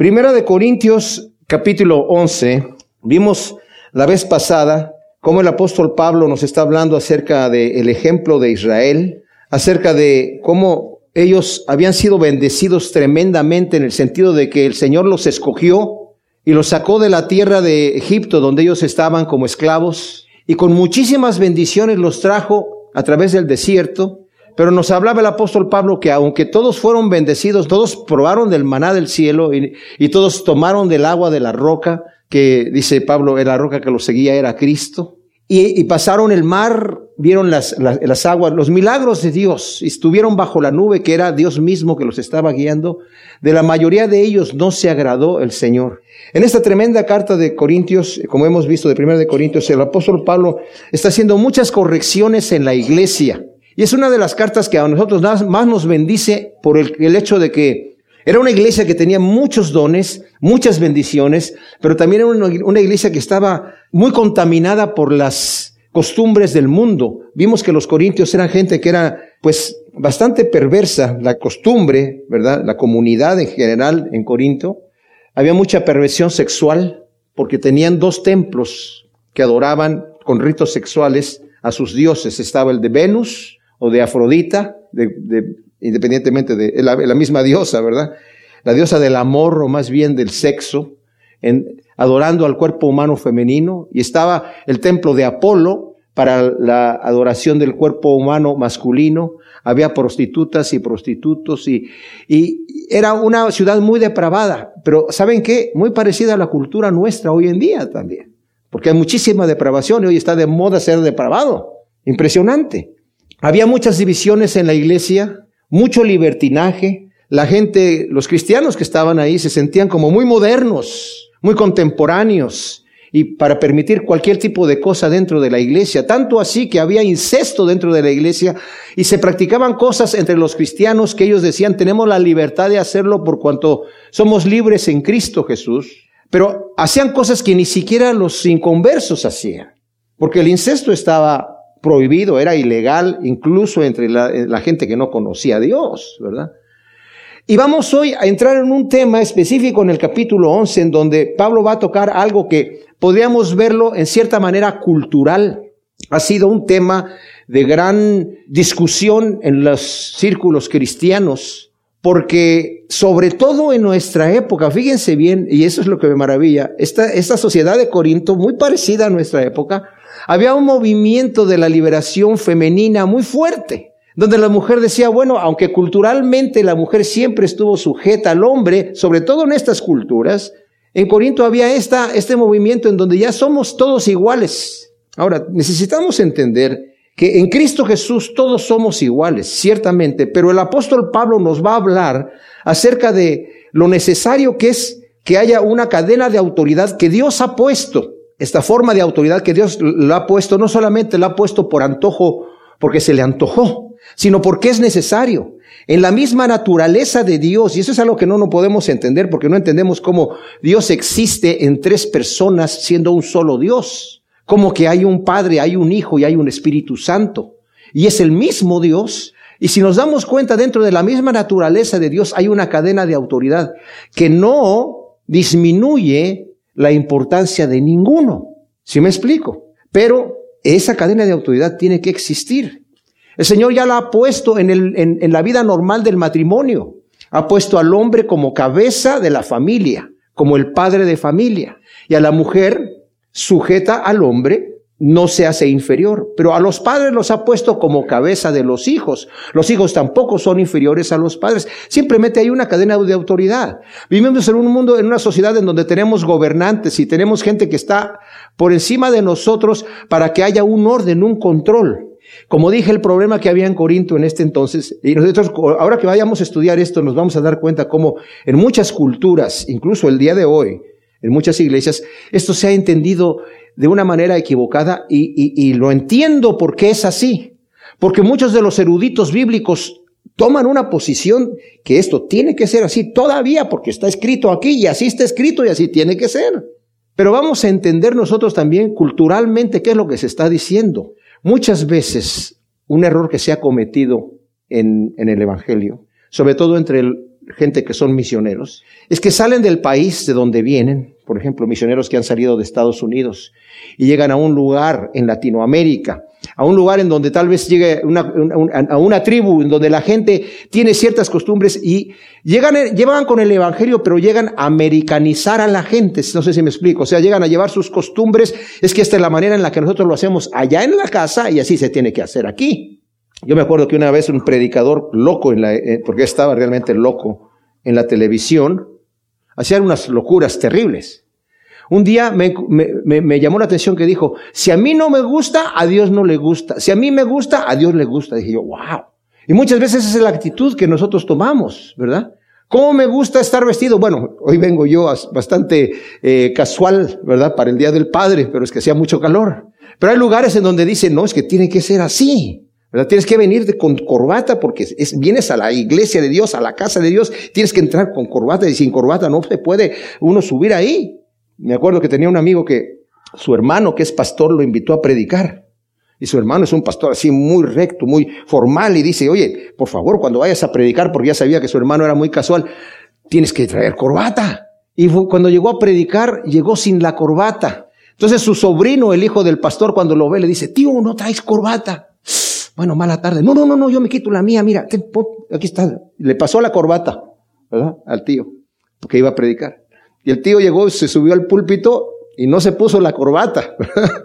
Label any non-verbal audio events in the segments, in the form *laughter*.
Primera de Corintios capítulo 11, vimos la vez pasada cómo el apóstol Pablo nos está hablando acerca del ejemplo de Israel, acerca de cómo ellos habían sido bendecidos tremendamente en el sentido de que el Señor los escogió y los sacó de la tierra de Egipto donde ellos estaban como esclavos y con muchísimas bendiciones los trajo a través del desierto pero nos hablaba el apóstol Pablo que aunque todos fueron bendecidos, todos probaron del maná del cielo y, todos tomaron del agua de la roca, que dice Pablo, la roca que los seguía era Cristo. Y, pasaron el mar, vieron las, las, aguas, los milagros de Dios, y estuvieron bajo la nube que era Dios mismo que los estaba guiando. De la mayoría de ellos no se agradó el Señor. En esta tremenda carta de Corintios, como hemos visto de primera de Corintios, el apóstol Pablo está haciendo muchas correcciones en la iglesia. Y es una de las cartas que a nosotros más nos bendice por el, hecho de que era una iglesia que tenía muchos dones, muchas bendiciones, pero también era una, una iglesia que estaba muy contaminada por las costumbres del mundo. Vimos que los corintios eran gente que era pues bastante perversa, la costumbre, ¿verdad? La comunidad en general en Corinto. Había mucha perversión sexual porque tenían dos templos que adoraban con ritos sexuales a sus dioses. Estaba el de Venus o de Afrodita, de, independientemente de la, la, misma diosa, ¿verdad? La diosa del amor o más bien del sexo, adorando al cuerpo humano femenino, y estaba el templo de Apolo para la adoración del cuerpo humano masculino, había prostitutas y prostitutos y, y era una ciudad muy depravada, pero ¿saben qué? Muy parecida a la cultura nuestra hoy en día también, porque hay muchísima depravación y hoy está de moda ser depravado, impresionante. Había muchas divisiones en la iglesia, mucho libertinaje. La gente, los cristianos que estaban ahí se sentían como muy modernos, muy contemporáneos y para permitir cualquier tipo de cosa dentro de la iglesia. Tanto así que había incesto dentro de la iglesia y se practicaban cosas entre los cristianos que ellos decían tenemos la libertad de hacerlo por cuanto somos libres en Cristo Jesús. Pero hacían cosas que ni siquiera los inconversos hacían. Porque el incesto estaba prohibido, era ilegal, incluso entre la, gente que no conocía a Dios, ¿verdad? Y vamos hoy a entrar en un tema específico en el capítulo 11, en donde Pablo va a tocar algo que podríamos verlo en cierta manera cultural. Ha sido un tema de gran discusión en los círculos cristianos, porque sobre todo en nuestra época, fíjense bien, y eso es lo que me maravilla, esta sociedad de Corinto, muy parecida a nuestra época, había un movimiento de la liberación femenina muy fuerte, donde la mujer decía, bueno, aunque culturalmente la mujer siempre estuvo sujeta al hombre, sobre todo en estas culturas, en Corinto había esta, este movimiento en donde ya somos todos iguales. Ahora, necesitamos entender que en Cristo Jesús todos somos iguales, ciertamente, pero el apóstol Pablo nos va a hablar acerca de lo necesario que es que haya una cadena de autoridad que Dios ha puesto esta forma de autoridad que Dios lo ha puesto, no solamente la ha puesto por antojo, porque se le antojó, sino porque es necesario. En la misma naturaleza de Dios, y eso es algo que no nos podemos entender porque no entendemos cómo Dios existe en tres personas siendo un solo Dios. Como que hay un Padre, hay un Hijo y hay un Espíritu Santo. Y es el mismo Dios. Y si nos damos cuenta dentro de la misma naturaleza de Dios hay una cadena de autoridad que no disminuye la importancia de ninguno. ¿Sí me explico? Pero esa cadena de autoridad tiene que existir. El Señor ya la ha puesto en, el, en la vida normal del matrimonio. Ha puesto al hombre como cabeza de la familia, como el padre de familia, y a la mujer sujeta al hombre no se hace inferior, pero a los padres los ha puesto como cabeza de los hijos. Los hijos tampoco son inferiores a los padres. Simplemente hay una cadena de autoridad. Vivimos en un mundo, en una sociedad en donde tenemos gobernantes y tenemos gente que está por encima de nosotros para que haya un orden, un control. Como dije, el problema que había en Corinto en este entonces, y nosotros ahora que vayamos a estudiar esto nos vamos a dar cuenta cómo en muchas culturas, incluso el día de hoy, en muchas iglesias, esto se ha entendido de una manera equivocada y, lo entiendo porque es así. Porque muchos de los eruditos bíblicos toman una posición que esto tiene que ser así todavía porque está escrito aquí y así está escrito y así tiene que ser. Pero vamos a entender nosotros también culturalmente qué es lo que se está diciendo. Muchas veces un error que se ha cometido en, en el Evangelio, sobre todo entre gente que son misioneros, es que salen del país de donde vienen, por ejemplo, misioneros que han salido de Estados Unidos y llegan a un lugar en Latinoamérica, a un lugar en donde tal vez llegue a una tribu, en donde la gente tiene ciertas costumbres y llegan, llevan con el evangelio, pero llegan a americanizar a la gente. No sé si me explico. O sea, llegan a llevar sus costumbres. Es que esta es la manera en la que nosotros lo hacemos allá en la casa y así se tiene que hacer aquí. Yo me acuerdo que una vez un predicador loco, en la, eh, porque estaba realmente loco en la televisión, hacía unas locuras terribles. Un día me, me, llamó la atención que dijo, si a mí no me gusta, a Dios no le gusta. Si a mí me gusta, a Dios le gusta. Dije yo, wow. Y muchas veces esa es la actitud que nosotros tomamos, ¿verdad? ¿Cómo me gusta estar vestido? Bueno, hoy vengo yo bastante eh, casual, ¿verdad? Para el Día del Padre, pero es que hacía mucho calor. Pero hay lugares en donde dicen, no, es que tiene que ser así. Tienes que venir con corbata porque es, vienes a la iglesia de Dios, a la casa de Dios, tienes que entrar con corbata y sin corbata no se puede uno subir ahí. Me acuerdo que tenía un amigo que su hermano, que es pastor, lo invitó a predicar. Y su hermano es un pastor así muy recto, muy formal, y dice, oye, por favor, cuando vayas a predicar, porque ya sabía que su hermano era muy casual, tienes que traer corbata. Y cuando llegó a predicar, llegó sin la corbata. Entonces su sobrino, el hijo del pastor, cuando lo ve, le dice, tío, no traes corbata. Bueno, mala tarde. No, no, no, no, yo me quito la mía, mira, aquí está. Le pasó la corbata, ¿verdad? Al tío, porque iba a predicar. Y el tío llegó, se subió al púlpito y no se puso la corbata.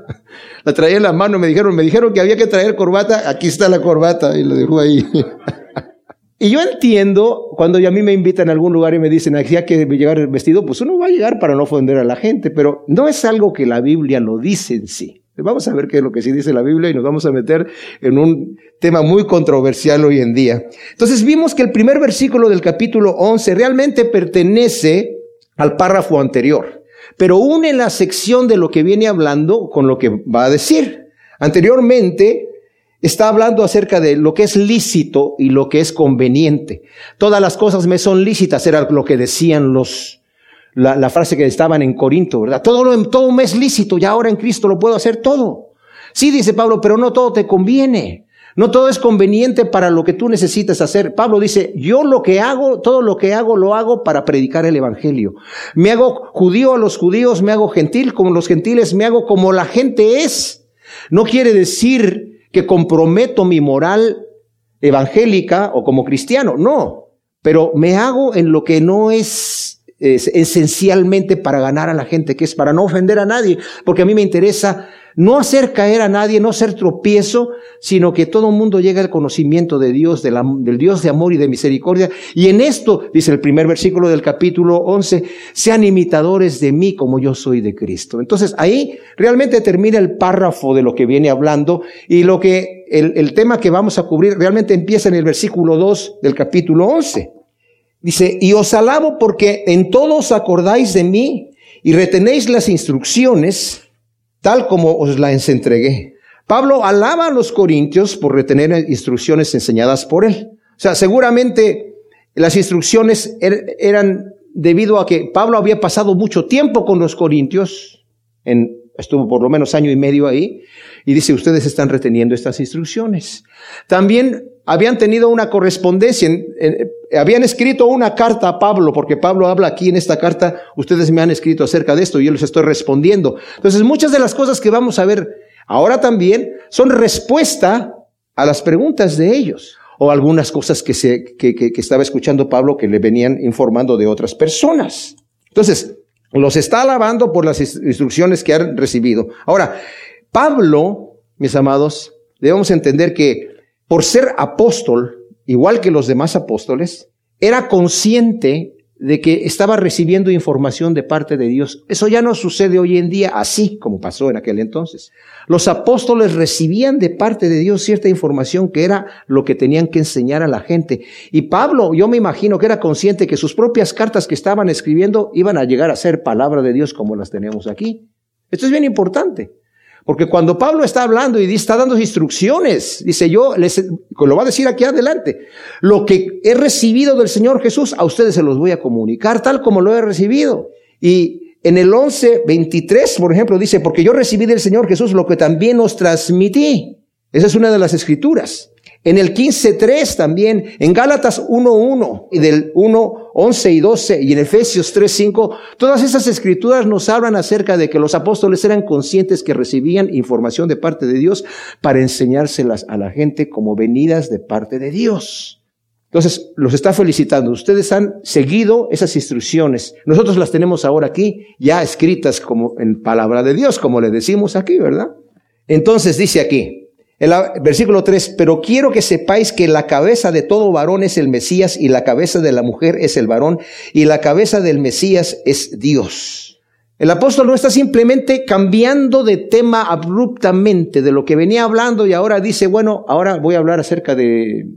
*laughs* la traía en la mano, me dijeron, me dijeron que había que traer corbata, aquí está la corbata, y lo dejó ahí. *laughs* y yo entiendo, cuando a mí me invitan a algún lugar y me dicen, aquí hay que llegar vestido, pues uno va a llegar para no ofender a la gente, pero no es algo que la Biblia lo dice en sí. Vamos a ver qué es lo que sí dice la Biblia y nos vamos a meter en un tema muy controversial hoy en día. Entonces vimos que el primer versículo del capítulo 11 realmente pertenece al párrafo anterior, pero une la sección de lo que viene hablando con lo que va a decir. Anteriormente está hablando acerca de lo que es lícito y lo que es conveniente. Todas las cosas me son lícitas, era lo que decían los, la, frase que estaban en Corinto, ¿verdad? Todo, todo me es lícito y ahora en Cristo lo puedo hacer todo. Sí, dice Pablo, pero no todo te conviene. No todo es conveniente para lo que tú necesitas hacer. Pablo dice, yo lo que hago, todo lo que hago, lo hago para predicar el Evangelio. Me hago judío a los judíos, me hago gentil como los gentiles, me hago como la gente es. No quiere decir que comprometo mi moral evangélica o como cristiano, no. Pero me hago en lo que no es, es esencialmente para ganar a la gente, que es para no ofender a nadie, porque a mí me interesa no hacer caer a nadie, no ser tropiezo, sino que todo el mundo llegue al conocimiento de Dios, del Dios de amor y de misericordia. Y en esto, dice el primer versículo del capítulo 11, sean imitadores de mí como yo soy de Cristo. Entonces ahí realmente termina el párrafo de lo que viene hablando y lo que el, el tema que vamos a cubrir realmente empieza en el versículo 2 del capítulo 11. Dice, y os alabo porque en todos acordáis de mí y retenéis las instrucciones tal como os la entregué. Pablo alaba a los corintios por retener instrucciones enseñadas por él. O sea, seguramente las instrucciones er, eran debido a que Pablo había pasado mucho tiempo con los corintios, en, estuvo por lo menos año y medio ahí, y dice, ustedes están reteniendo estas instrucciones. También habían tenido una correspondencia, habían escrito una carta a Pablo, porque Pablo habla aquí en esta carta, ustedes me han escrito acerca de esto y yo les estoy respondiendo. Entonces, muchas de las cosas que vamos a ver ahora también son respuesta a las preguntas de ellos o algunas cosas que, se, que, que, que estaba escuchando Pablo que le venían informando de otras personas. Entonces, los está alabando por las instrucciones que han recibido. Ahora, Pablo, mis amados, debemos entender que por ser apóstol, igual que los demás apóstoles, era consciente de que estaba recibiendo información de parte de Dios. Eso ya no sucede hoy en día así como pasó en aquel entonces. Los apóstoles recibían de parte de Dios cierta información que era lo que tenían que enseñar a la gente. Y Pablo, yo me imagino que era consciente que sus propias cartas que estaban escribiendo iban a llegar a ser palabra de Dios como las tenemos aquí. Esto es bien importante. Porque cuando Pablo está hablando y está dando instrucciones, dice yo, les, lo va a decir aquí adelante, lo que he recibido del Señor Jesús, a ustedes se los voy a comunicar tal como lo he recibido. Y en el 11, 23, por ejemplo, dice, porque yo recibí del Señor Jesús lo que también os transmití. Esa es una de las escrituras. En el 15.3 también, en Gálatas 1.1 y del 1.11 y 12 y en Efesios 3.5, todas esas escrituras nos hablan acerca de que los apóstoles eran conscientes que recibían información de parte de Dios para enseñárselas a la gente como venidas de parte de Dios. Entonces, los está felicitando. Ustedes han seguido esas instrucciones. Nosotros las tenemos ahora aquí, ya escritas como en palabra de Dios, como le decimos aquí, ¿verdad? Entonces dice aquí, el versículo 3, pero quiero que sepáis que la cabeza de todo varón es el Mesías y la cabeza de la mujer es el varón y la cabeza del Mesías es Dios. El apóstol no está simplemente cambiando de tema abruptamente de lo que venía hablando y ahora dice, bueno, ahora voy a hablar acerca de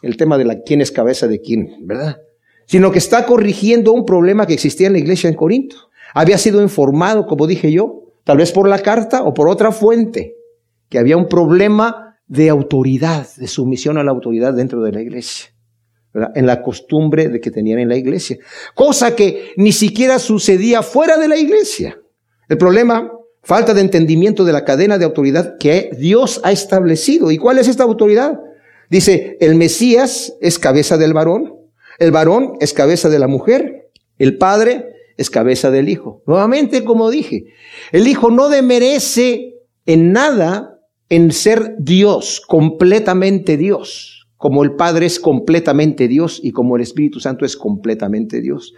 el tema de la quién es cabeza de quién, ¿verdad? Sino que está corrigiendo un problema que existía en la iglesia en Corinto. Había sido informado, como dije yo, tal vez por la carta o por otra fuente que había un problema de autoridad, de sumisión a la autoridad dentro de la iglesia, en la costumbre de que tenían en la iglesia, cosa que ni siquiera sucedía fuera de la iglesia. El problema, falta de entendimiento de la cadena de autoridad que Dios ha establecido. ¿Y cuál es esta autoridad? Dice, el Mesías es cabeza del varón, el varón es cabeza de la mujer, el padre es cabeza del hijo. Nuevamente, como dije, el hijo no demerece en nada en ser Dios, completamente Dios, como el Padre es completamente Dios y como el Espíritu Santo es completamente Dios.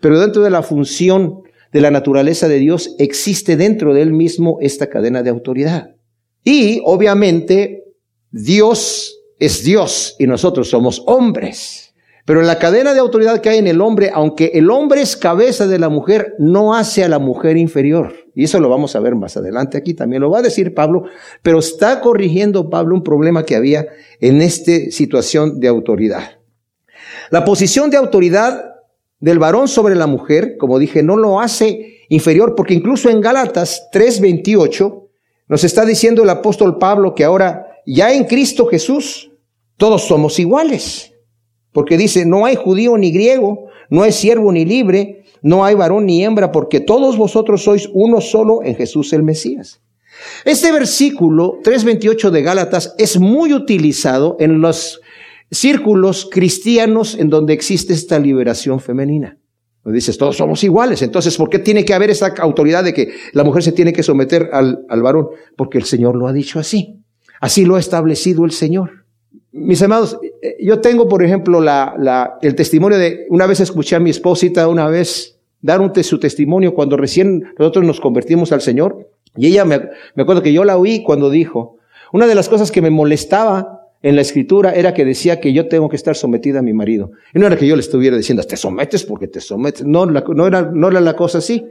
Pero dentro de la función de la naturaleza de Dios existe dentro de él mismo esta cadena de autoridad. Y obviamente Dios es Dios y nosotros somos hombres. Pero en la cadena de autoridad que hay en el hombre, aunque el hombre es cabeza de la mujer, no hace a la mujer inferior. Y eso lo vamos a ver más adelante aquí, también lo va a decir Pablo, pero está corrigiendo Pablo un problema que había en esta situación de autoridad. La posición de autoridad del varón sobre la mujer, como dije, no lo hace inferior, porque incluso en Gálatas 3:28 nos está diciendo el apóstol Pablo que ahora ya en Cristo Jesús todos somos iguales. Porque dice, no hay judío ni griego, no hay siervo ni libre, no hay varón ni hembra, porque todos vosotros sois uno solo en Jesús el Mesías. Este versículo 3.28 de Gálatas es muy utilizado en los círculos cristianos en donde existe esta liberación femenina. Dices, todos somos iguales, entonces, ¿por qué tiene que haber esa autoridad de que la mujer se tiene que someter al varón? Porque el Señor lo ha dicho así. Así lo ha establecido el Señor. Mis amados, eh, yo tengo, por ejemplo, la, la, el testimonio de, una vez escuché a mi esposita una vez dar un, su testimonio cuando recién nosotros nos convertimos al Señor. Y ella me, me acuerdo que yo la oí cuando dijo, una de las cosas que me molestaba en la escritura era que decía que yo tengo que estar sometida a mi marido. Y no era que yo le estuviera diciendo, te sometes porque te sometes. No, no, era, no era la cosa así.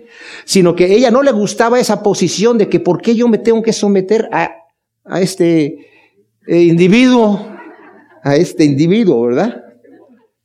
Sino que ella no le gustaba esa posición de que por qué yo me tengo que someter a, a este eh, individuo a este individuo, ¿verdad?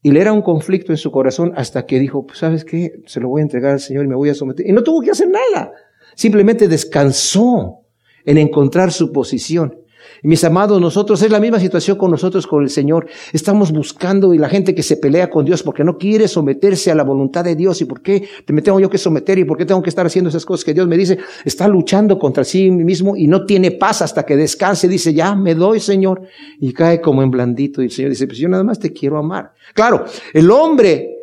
Y le era un conflicto en su corazón hasta que dijo, pues sabes qué, se lo voy a entregar al Señor y me voy a someter. Y no tuvo que hacer nada. Simplemente descansó en encontrar su posición. Mis amados, nosotros es la misma situación con nosotros, con el Señor. Estamos buscando y la gente que se pelea con Dios porque no quiere someterse a la voluntad de Dios. ¿Y por qué me tengo yo que someter? ¿Y por qué tengo que estar haciendo esas cosas que Dios me dice? Está luchando contra sí mismo y no tiene paz hasta que descanse. Dice, ya me doy, Señor. Y cae como en blandito. Y el Señor dice, pues yo nada más te quiero amar. Claro, el hombre,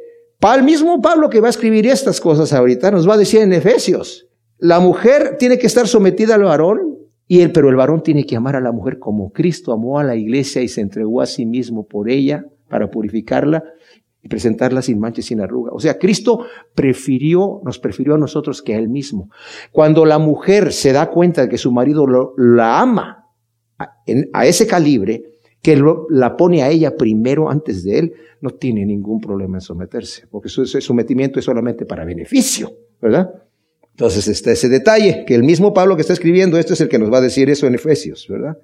el mismo Pablo que va a escribir estas cosas ahorita, nos va a decir en Efesios, la mujer tiene que estar sometida al varón y él, pero el varón tiene que amar a la mujer como Cristo amó a la iglesia y se entregó a sí mismo por ella para purificarla y presentarla sin mancha y sin arruga. O sea, Cristo prefirió, nos prefirió a nosotros que a él mismo. Cuando la mujer se da cuenta de que su marido la ama a, ese calibre, que la pone a ella primero antes de él, no tiene ningún problema en someterse, porque su sometimiento es solamente para beneficio, ¿verdad? Entonces está ese detalle, que el mismo Pablo que está escribiendo esto es el que nos va a decir eso en Efesios, ¿verdad?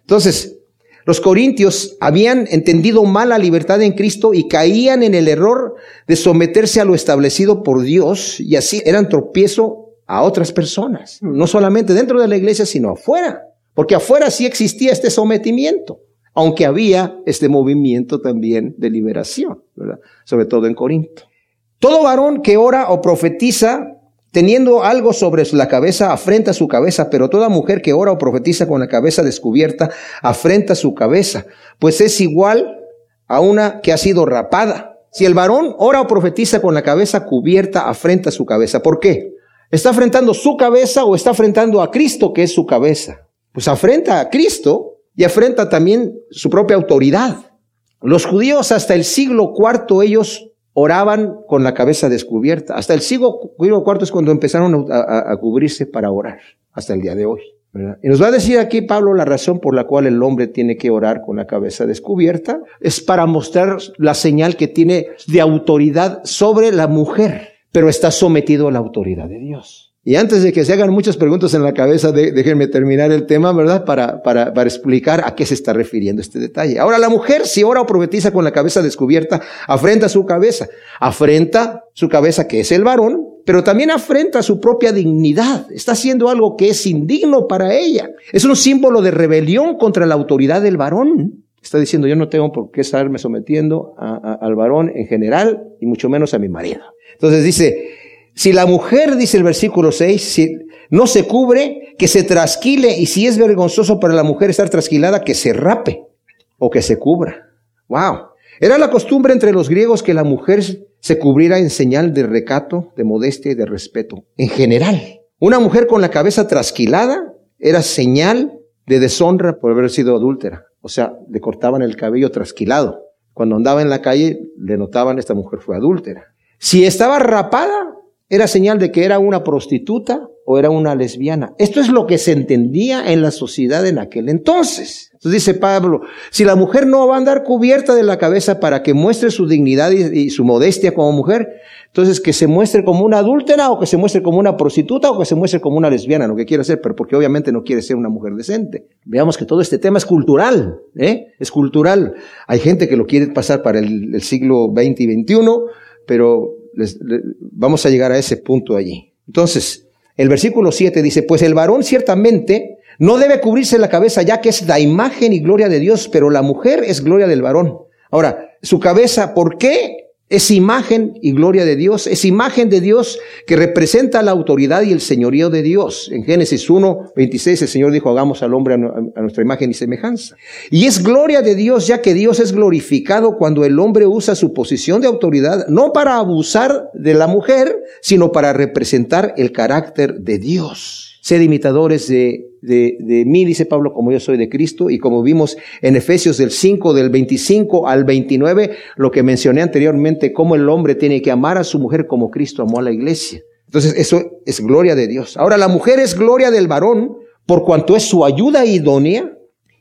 Entonces, los corintios habían entendido mal la libertad en Cristo y caían en el error de someterse a lo establecido por Dios y así eran tropiezo a otras personas, no solamente dentro de la iglesia, sino afuera, porque afuera sí existía este sometimiento, aunque había este movimiento también de liberación, ¿verdad? Sobre todo en Corinto. Todo varón que ora o profetiza teniendo algo sobre la cabeza, afrenta su cabeza, pero toda mujer que ora o profetiza con la cabeza descubierta, afrenta su cabeza, pues es igual a una que ha sido rapada. Si el varón ora o profetiza con la cabeza cubierta, afrenta su cabeza. ¿Por qué? ¿Está afrentando su cabeza o está afrentando a Cristo, que es su cabeza? Pues afrenta a Cristo y afrenta también su propia autoridad. Los judíos hasta el siglo IV ellos oraban con la cabeza descubierta. Hasta el siglo IV es cuando empezaron a, cubrirse para orar, hasta el día de hoy. Y nos va a decir aquí Pablo la razón por la cual el hombre tiene que orar con la cabeza descubierta. Es para mostrar la señal que tiene de autoridad sobre la mujer, pero está sometido a la autoridad de Dios. Y antes de que se hagan muchas preguntas en la cabeza, déjenme terminar el tema, ¿verdad? Para, para, para explicar a qué se está refiriendo este detalle. Ahora, la mujer, si ora o profetiza con la cabeza descubierta, afrenta su cabeza. Afrenta su cabeza, que es el varón, pero también afrenta su propia dignidad. Está haciendo algo que es indigno para ella. Es un símbolo de rebelión contra la autoridad del varón. Está diciendo, yo no tengo por qué estarme sometiendo al varón en general y mucho menos a mi marido. Entonces dice, si la mujer, dice el versículo 6, si no se cubre, que se trasquile, y si es vergonzoso para la mujer estar trasquilada, que se rape o que se cubra. Wow. Era la costumbre entre los griegos que la mujer se cubriera en señal de recato, de modestia y de respeto. En general, una mujer con la cabeza trasquilada era señal de deshonra por haber sido adúltera. O sea, le cortaban el cabello trasquilado. Cuando andaba en la calle, le notaban esta mujer fue adúltera. Si estaba rapada, era señal de que era una prostituta o era una lesbiana. Esto es lo que se entendía en la sociedad en aquel entonces. Entonces dice Pablo, si la mujer no va a andar cubierta de la cabeza para que muestre su dignidad y, su modestia como mujer, entonces que se muestre como una adúltera o que se muestre como una prostituta o que se muestre como una lesbiana, lo que quiera ser, pero porque obviamente no quiere ser una mujer decente. Veamos que todo este tema es cultural, ¿eh? Es cultural. Hay gente que lo quiere pasar para el, siglo XX y XXI, pero vamos a llegar a ese punto allí. Entonces, el versículo 7 dice, pues el varón ciertamente no debe cubrirse la cabeza ya que es la imagen y gloria de Dios, pero la mujer es gloria del varón. Ahora, su cabeza, ¿por qué es imagen y gloria de Dios, es imagen de Dios que representa la autoridad y el señorío de Dios. En Génesis 1, 26 el Señor dijo, hagamos al hombre a nuestra imagen y semejanza. Y es gloria de Dios ya que Dios es glorificado cuando el hombre usa su posición de autoridad, no para abusar de la mujer, sino para representar el carácter de Dios. Sed imitadores de, de, de, mí, dice Pablo, como yo soy de Cristo, y como vimos en Efesios del 5, del 25 al 29, lo que mencioné anteriormente, cómo el hombre tiene que amar a su mujer como Cristo amó a la iglesia. Entonces, eso es gloria de Dios. Ahora, la mujer es gloria del varón por cuanto es su ayuda idónea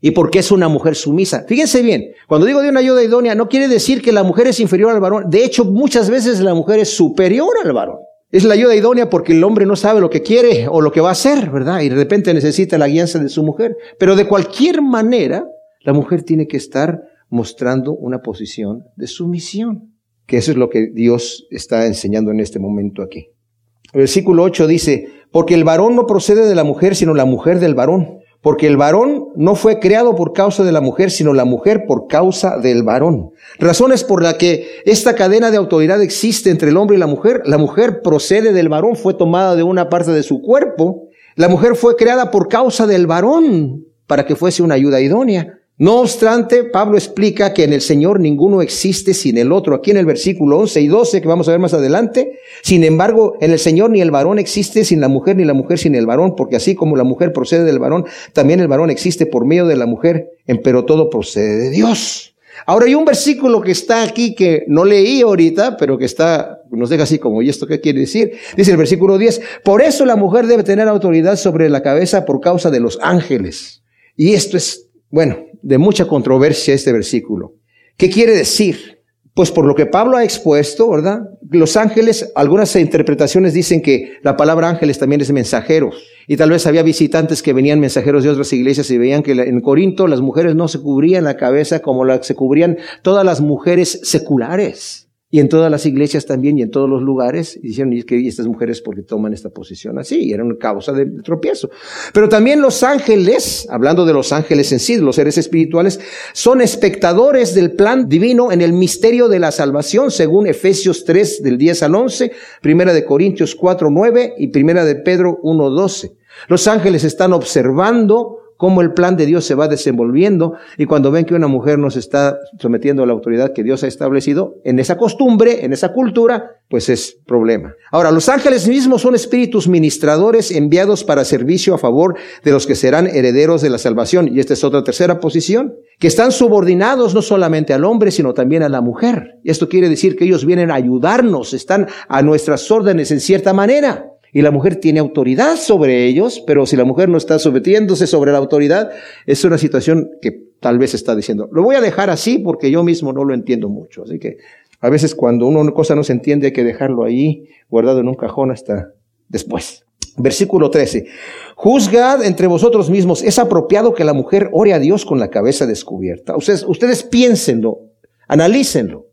y porque es una mujer sumisa. Fíjense bien, cuando digo de una ayuda idónea, no quiere decir que la mujer es inferior al varón. De hecho, muchas veces la mujer es superior al varón. Es la ayuda idónea porque el hombre no sabe lo que quiere o lo que va a hacer, ¿verdad? Y de repente necesita la guianza de su mujer. Pero de cualquier manera, la mujer tiene que estar mostrando una posición de sumisión. Que eso es lo que Dios está enseñando en este momento aquí. Versículo 8 dice, porque el varón no procede de la mujer, sino la mujer del varón. Porque el varón no fue creado por causa de la mujer, sino la mujer por causa del varón. Razones por la que esta cadena de autoridad existe entre el hombre y la mujer. La mujer procede del varón, fue tomada de una parte de su cuerpo. La mujer fue creada por causa del varón para que fuese una ayuda idónea. No obstante, Pablo explica que en el Señor ninguno existe sin el otro. Aquí en el versículo 11 y 12 que vamos a ver más adelante. Sin embargo, en el Señor ni el varón existe sin la mujer, ni la mujer sin el varón, porque así como la mujer procede del varón, también el varón existe por medio de la mujer, pero todo procede de Dios. Ahora hay un versículo que está aquí que no leí ahorita, pero que está, nos deja así como, ¿y esto qué quiere decir? Dice el versículo 10, por eso la mujer debe tener autoridad sobre la cabeza por causa de los ángeles. Y esto es, bueno, de mucha controversia este versículo. ¿Qué quiere decir? Pues por lo que Pablo ha expuesto, ¿verdad? Los ángeles, algunas interpretaciones dicen que la palabra ángeles también es mensajeros. Y tal vez había visitantes que venían mensajeros de otras iglesias y veían que en Corinto las mujeres no se cubrían la cabeza como la, se cubrían todas las mujeres seculares. Y en todas las iglesias también y en todos los lugares, y dijeron que estas mujeres porque toman esta posición así, era una causa de tropiezo. Pero también los ángeles, hablando de los ángeles en sí, los seres espirituales, son espectadores del plan divino en el misterio de la salvación, según Efesios 3 del 10 al 11, Primera de Corintios 4, 9 y Primera de Pedro 1, 12. Los ángeles están observando cómo el plan de Dios se va desenvolviendo y cuando ven que una mujer nos está sometiendo a la autoridad que Dios ha establecido, en esa costumbre, en esa cultura, pues es problema. Ahora, los ángeles mismos son espíritus ministradores enviados para servicio a favor de los que serán herederos de la salvación. Y esta es otra tercera posición, que están subordinados no solamente al hombre, sino también a la mujer. Esto quiere decir que ellos vienen a ayudarnos, están a nuestras órdenes en cierta manera y la mujer tiene autoridad sobre ellos, pero si la mujer no está sometiéndose sobre la autoridad, es una situación que tal vez está diciendo, lo voy a dejar así porque yo mismo no lo entiendo mucho. Así que a veces cuando una cosa no se entiende hay que dejarlo ahí guardado en un cajón hasta después. Versículo 13. Juzgad entre vosotros mismos, es apropiado que la mujer ore a Dios con la cabeza descubierta. Ustedes, ustedes piénsenlo, analícenlo.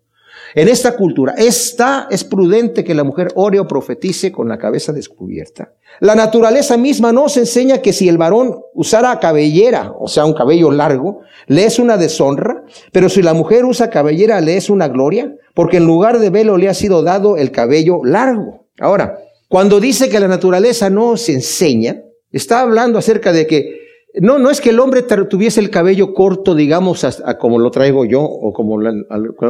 En esta cultura, esta es prudente que la mujer ore o profetice con la cabeza descubierta. La naturaleza misma nos enseña que si el varón usara cabellera, o sea, un cabello largo, le es una deshonra, pero si la mujer usa cabellera, le es una gloria, porque en lugar de velo le ha sido dado el cabello largo. Ahora, cuando dice que la naturaleza no se enseña, está hablando acerca de que no, no es que el hombre tuviese el cabello corto, digamos, como lo traigo yo o como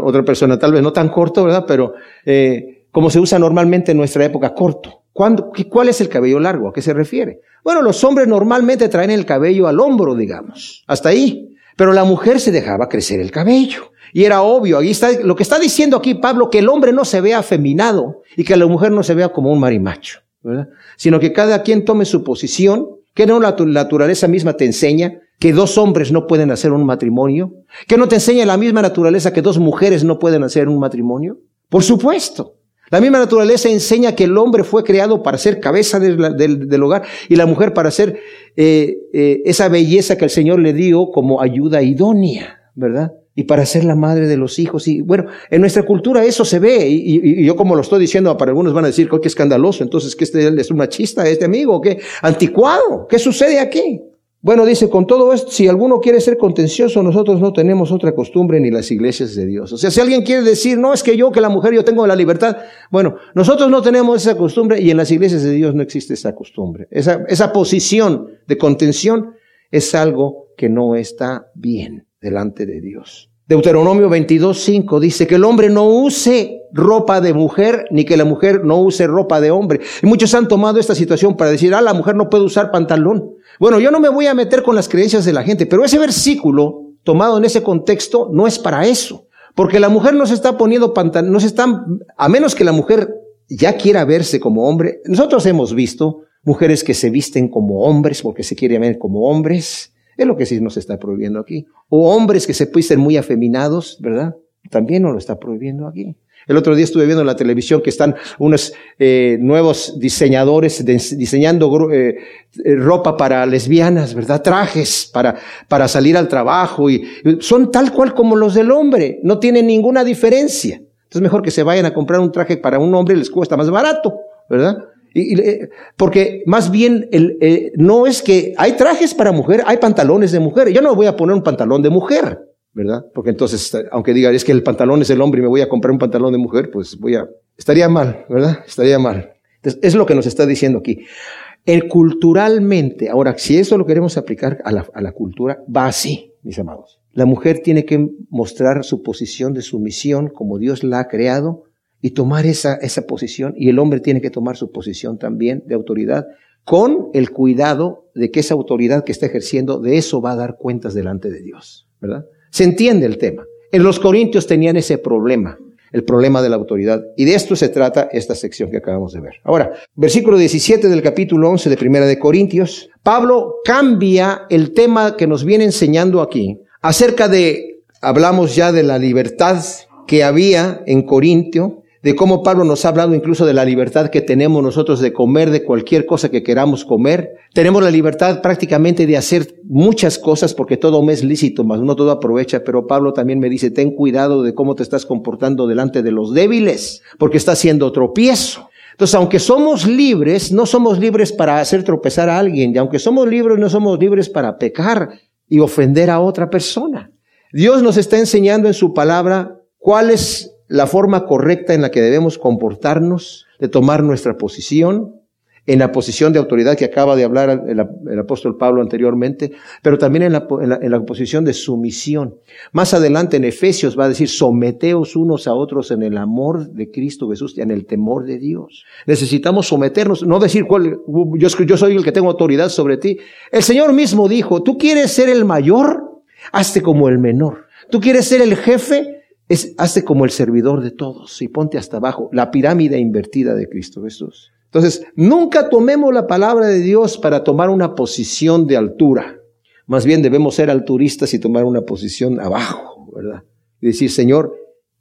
otra persona, tal vez no tan corto, ¿verdad? Pero eh, como se usa normalmente en nuestra época, corto. ¿Cuál es el cabello largo? ¿A qué se refiere? Bueno, los hombres normalmente traen el cabello al hombro, digamos, hasta ahí. Pero la mujer se dejaba crecer el cabello. Y era obvio, ahí está, lo que está diciendo aquí Pablo, que el hombre no se vea afeminado y que la mujer no se vea como un marimacho, ¿verdad? Sino que cada quien tome su posición ¿Que no la naturaleza misma te enseña que dos hombres no pueden hacer un matrimonio? ¿Que no te enseña la misma naturaleza que dos mujeres no pueden hacer un matrimonio? Por supuesto. La misma naturaleza enseña que el hombre fue creado para ser cabeza del, hogar y la mujer para ser eh, eh, esa belleza que el Señor le dio como ayuda idónea, ¿verdad? Y para ser la madre de los hijos. Y bueno, en nuestra cultura eso se ve, y, yo como lo estoy diciendo, para algunos van a decir, qué escandaloso, entonces que este es un machista, este amigo, qué anticuado, ¿qué sucede aquí? Bueno, dice, con todo esto, si alguno quiere ser contencioso, nosotros no tenemos otra costumbre ni las iglesias de Dios. O sea, si alguien quiere decir, no es que yo, que la mujer, yo tengo la libertad, bueno, nosotros no tenemos esa costumbre y en las iglesias de Dios no existe esa costumbre. Esa, esa posición de contención es algo que no está bien delante de Dios. Deuteronomio 22.5 dice que el hombre no use ropa de mujer, ni que la mujer no use ropa de hombre. Y muchos han tomado esta situación para decir, ah, la mujer no puede usar pantalón. Bueno, yo no me voy a meter con las creencias de la gente, pero ese versículo, tomado en ese contexto, no es para eso. Porque la mujer no se está poniendo pantalón, no se están, a menos que la mujer ya quiera verse como hombre. Nosotros hemos visto mujeres que se visten como hombres porque se quieren ver como hombres es lo que sí nos está prohibiendo aquí. O hombres que se pueden muy afeminados, ¿verdad? También nos lo está prohibiendo aquí. El otro día estuve viendo en la televisión que están unos eh, nuevos diseñadores diseñando eh, eh, ropa para lesbianas, ¿verdad? Trajes para, para salir al trabajo y, son tal cual como los del hombre, no tienen ninguna diferencia. Entonces mejor que se vayan a comprar un traje para un hombre y les cuesta más barato, ¿verdad? Y, porque más bien el, eh, no es que hay trajes para mujer, hay pantalones de mujer. Yo no voy a poner un pantalón de mujer, ¿verdad? Porque entonces, aunque diga es que el pantalón es el hombre y me voy a comprar un pantalón de mujer, pues voy a, estaría mal, ¿verdad? Estaría mal. Entonces, es lo que nos está diciendo aquí. El culturalmente, ahora, si eso lo queremos aplicar a la, a la cultura, va así, mis amados. La mujer tiene que mostrar su posición de sumisión como Dios la ha creado y tomar esa, esa posición, y el hombre tiene que tomar su posición también de autoridad, con el cuidado de que esa autoridad que está ejerciendo, de eso va a dar cuentas delante de Dios, ¿verdad? Se entiende el tema. En los Corintios tenían ese problema, el problema de la autoridad, y de esto se trata esta sección que acabamos de ver. Ahora, versículo 17 del capítulo 11 de Primera de Corintios, Pablo cambia el tema que nos viene enseñando aquí acerca de, hablamos ya de la libertad que había en Corintio, de cómo Pablo nos ha hablado incluso de la libertad que tenemos nosotros de comer de cualquier cosa que queramos comer. Tenemos la libertad prácticamente de hacer muchas cosas porque todo me es lícito, más no todo aprovecha, pero Pablo también me dice, ten cuidado de cómo te estás comportando delante de los débiles, porque está haciendo tropiezo. Entonces, aunque somos libres, no somos libres para hacer tropezar a alguien, y aunque somos libres, no somos libres para pecar y ofender a otra persona. Dios nos está enseñando en su palabra cuál es la forma correcta en la que debemos comportarnos, de tomar nuestra posición, en la posición de autoridad que acaba de hablar el, apóstol Pablo anteriormente, pero también en la, en la, posición de sumisión. Más adelante en Efesios va a decir, someteos unos a otros en el amor de Cristo Jesús y en el temor de Dios. Necesitamos someternos, no decir cuál, yo, yo soy el que tengo autoridad sobre ti. El Señor mismo dijo, tú quieres ser el mayor, hazte como el menor. Tú quieres ser el jefe, es, hazte como el servidor de todos y ponte hasta abajo, la pirámide invertida de Cristo Jesús. Entonces, nunca tomemos la palabra de Dios para tomar una posición de altura. Más bien debemos ser alturistas y tomar una posición abajo, ¿verdad? Y decir, Señor,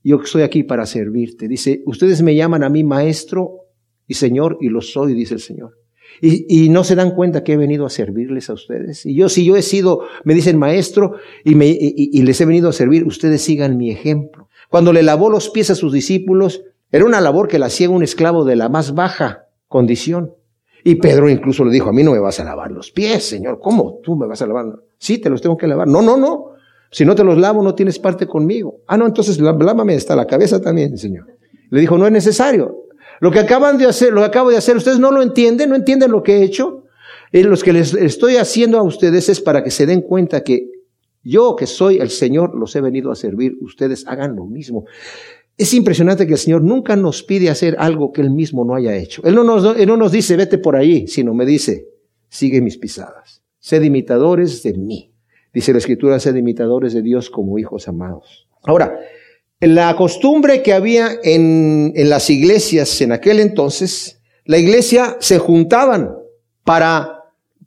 yo estoy aquí para servirte. Dice, ustedes me llaman a mí maestro y Señor, y lo soy, dice el Señor. Y, no se dan cuenta que he venido a servirles a ustedes. Y yo, si yo he sido, me dicen maestro, y, les he venido a servir, ustedes sigan mi ejemplo. Cuando le lavó los pies a sus discípulos, era una labor que la hacía un esclavo de la más baja condición. Y Pedro incluso le dijo, a mí no me vas a lavar los pies, Señor. ¿Cómo? ¿Tú me vas a lavar? Sí, te los tengo que lavar. No, no, no. Si no te los lavo, no tienes parte conmigo. Ah, no, entonces lávame hasta la cabeza también, Señor. Le dijo, no es necesario. Lo que acaban de hacer, lo que acabo de hacer, ustedes no lo entienden, no entienden lo que he hecho. Y los que les estoy haciendo a ustedes es para que se den cuenta que yo que soy el Señor los he venido a servir, ustedes hagan lo mismo. Es impresionante que el Señor nunca nos pide hacer algo que Él mismo no haya hecho. Él no nos, él no nos dice, vete por ahí, sino me dice, sigue mis pisadas. Sed imitadores de mí. Dice la Escritura, sed imitadores de Dios como hijos amados. Ahora, la costumbre que había en, en las iglesias en aquel entonces, la iglesia se juntaban para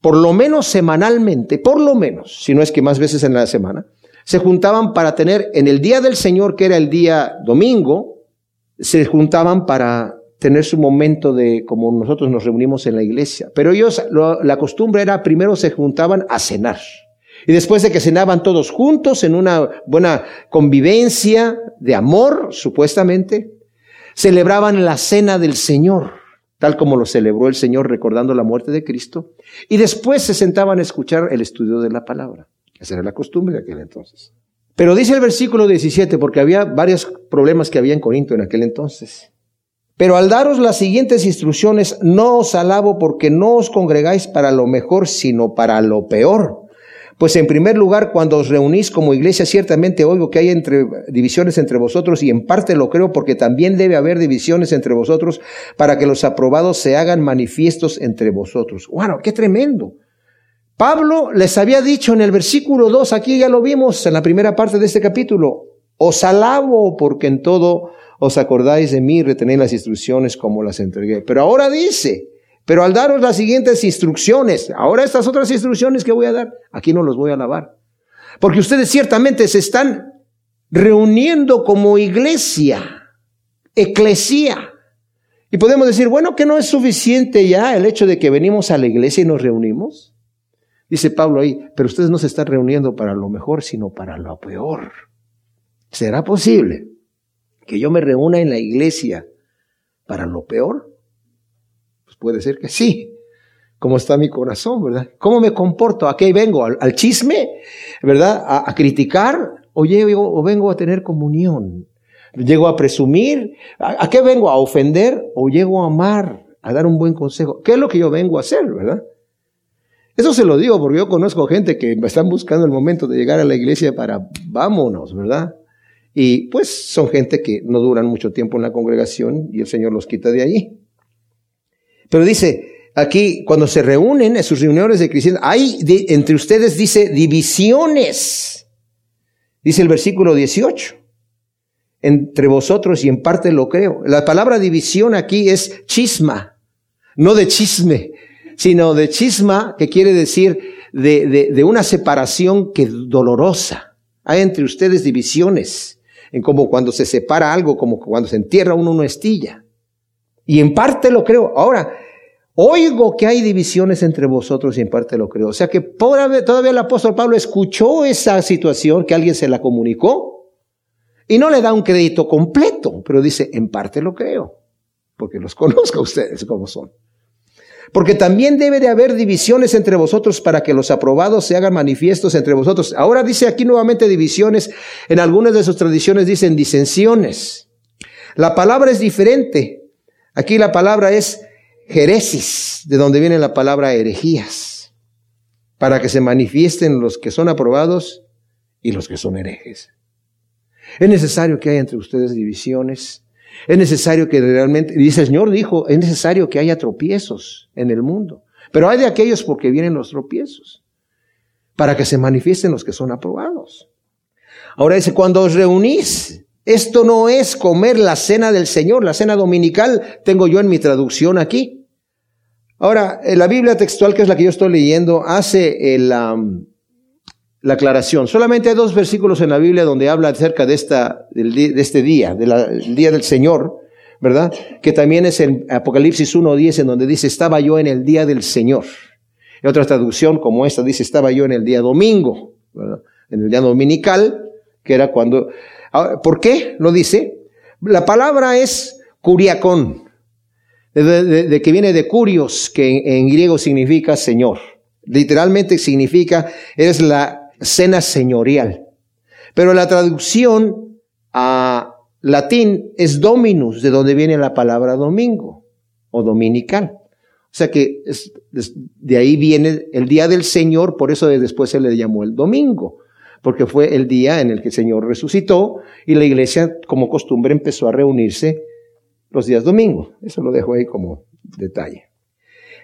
por lo menos semanalmente, por lo menos, si no es que más veces en la semana, se juntaban para tener en el día del Señor, que era el día domingo, se juntaban para tener su momento de como nosotros nos reunimos en la iglesia. Pero ellos, la costumbre era primero se juntaban a cenar. Y después de que cenaban todos juntos en una buena convivencia de amor, supuestamente, celebraban la cena del Señor tal como lo celebró el Señor recordando la muerte de Cristo, y después se sentaban a escuchar el estudio de la palabra. Esa era la costumbre de aquel entonces. Pero dice el versículo 17, porque había varios problemas que había en Corinto en aquel entonces. Pero al daros las siguientes instrucciones, no os alabo porque no os congregáis para lo mejor, sino para lo peor. Pues en primer lugar, cuando os reunís como iglesia, ciertamente oigo que hay entre, divisiones entre vosotros y en parte lo creo porque también debe haber divisiones entre vosotros para que los aprobados se hagan manifiestos entre vosotros. Bueno, qué tremendo. Pablo les había dicho en el versículo 2, aquí ya lo vimos en la primera parte de este capítulo, os alabo porque en todo os acordáis de mí retenéis las instrucciones como las entregué. Pero ahora dice, pero al daros las siguientes instrucciones, ahora estas otras instrucciones que voy a dar, aquí no los voy a alabar. Porque ustedes ciertamente se están reuniendo como iglesia, eclesía. Y podemos decir, bueno, que no es suficiente ya el hecho de que venimos a la iglesia y nos reunimos. Dice Pablo ahí, pero ustedes no se están reuniendo para lo mejor, sino para lo peor. ¿Será posible que yo me reúna en la iglesia para lo peor? Puede ser que sí. ¿Cómo está mi corazón, verdad? ¿Cómo me comporto? ¿A qué vengo? ¿Al, chisme? ¿Verdad? ¿A, criticar? ¿O, llego, ¿O vengo a tener comunión? ¿Llego a presumir? ¿A, qué vengo? ¿A ofender? ¿O llego a amar? ¿A dar un buen consejo? ¿Qué es lo que yo vengo a hacer, verdad? Eso se lo digo porque yo conozco gente que están buscando el momento de llegar a la iglesia para vámonos, ¿verdad? Y pues son gente que no duran mucho tiempo en la congregación y el Señor los quita de ahí. Pero dice, aquí, cuando se reúnen en sus reuniones de cristianos, hay entre ustedes, dice, divisiones. Dice el versículo 18. Entre vosotros y en parte lo creo. La palabra división aquí es chisma, no de chisme, sino de chisma, que quiere decir de, de, una separación que dolorosa. Hay entre ustedes divisiones en como cuando se separa algo, como cuando se entierra uno una estilla. Y en parte lo creo. Ahora, oigo que hay divisiones entre vosotros y en parte lo creo. O sea que todavía el apóstol Pablo escuchó esa situación que alguien se la comunicó y no le da un crédito completo, pero dice, en parte lo creo, porque los *laughs* conozco a ustedes como son. Porque también debe de haber divisiones entre vosotros para que los aprobados se hagan manifiestos entre vosotros. Ahora dice aquí nuevamente divisiones. En algunas de sus tradiciones dicen disensiones. La palabra es diferente. Aquí la palabra es jeresis, de donde viene la palabra herejías. Para que se manifiesten los que son aprobados y los que son herejes. Es necesario que haya entre ustedes divisiones es necesario que realmente, dice el Señor dijo, es necesario que haya tropiezos en el mundo. Pero hay de aquellos porque vienen los tropiezos, para que se manifiesten los que son aprobados. Ahora dice, cuando os reunís, esto no es comer la cena del Señor, la cena dominical, tengo yo en mi traducción aquí. Ahora, la Biblia textual, que es la que yo estoy leyendo, hace el, la aclaración. Solamente hay dos versículos en la Biblia donde habla acerca de, este día, del día del Señor, ¿verdad? Que también es en Apocalipsis 1.10 en donde dice, estaba yo en el día del Señor. Y otra traducción como esta dice, estaba yo en el día domingo, ¿verdad? En el día dominical, que era cuando... ¿Por qué lo dice? La palabra es curiacón, de, que viene de curios, que en, en griego significa Señor. Literalmente significa, es la cena señorial. Pero la traducción a latín es dominus, de donde viene la palabra domingo o dominical. O sea que de ahí viene el día del Señor, por eso después se le llamó el domingo, porque fue el día en el que el Señor resucitó y la iglesia, como costumbre, empezó a reunirse los días domingo. Eso lo dejo ahí como detalle.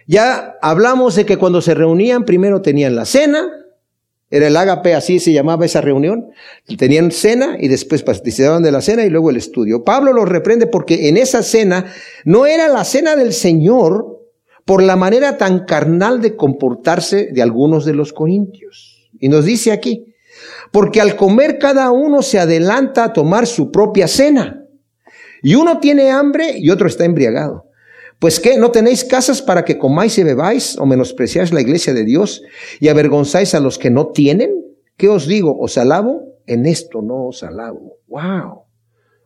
Ya hablamos de que cuando se reunían, primero tenían la cena, era el ágape, así se llamaba esa reunión. Tenían cena y después participaban de la cena y luego el estudio. Pablo los reprende porque en esa cena no era la cena del Señor por la manera tan carnal de comportarse de algunos de los corintios. Y nos dice aquí, porque al comer cada uno se adelanta a tomar su propia cena. Y uno tiene hambre y otro está embriagado. Pues qué, ¿no tenéis casas para que comáis y bebáis o menospreciáis la iglesia de Dios y avergonzáis a los que no tienen? ¿Qué os digo? ¿Os alabo? En esto no os alabo. Wow.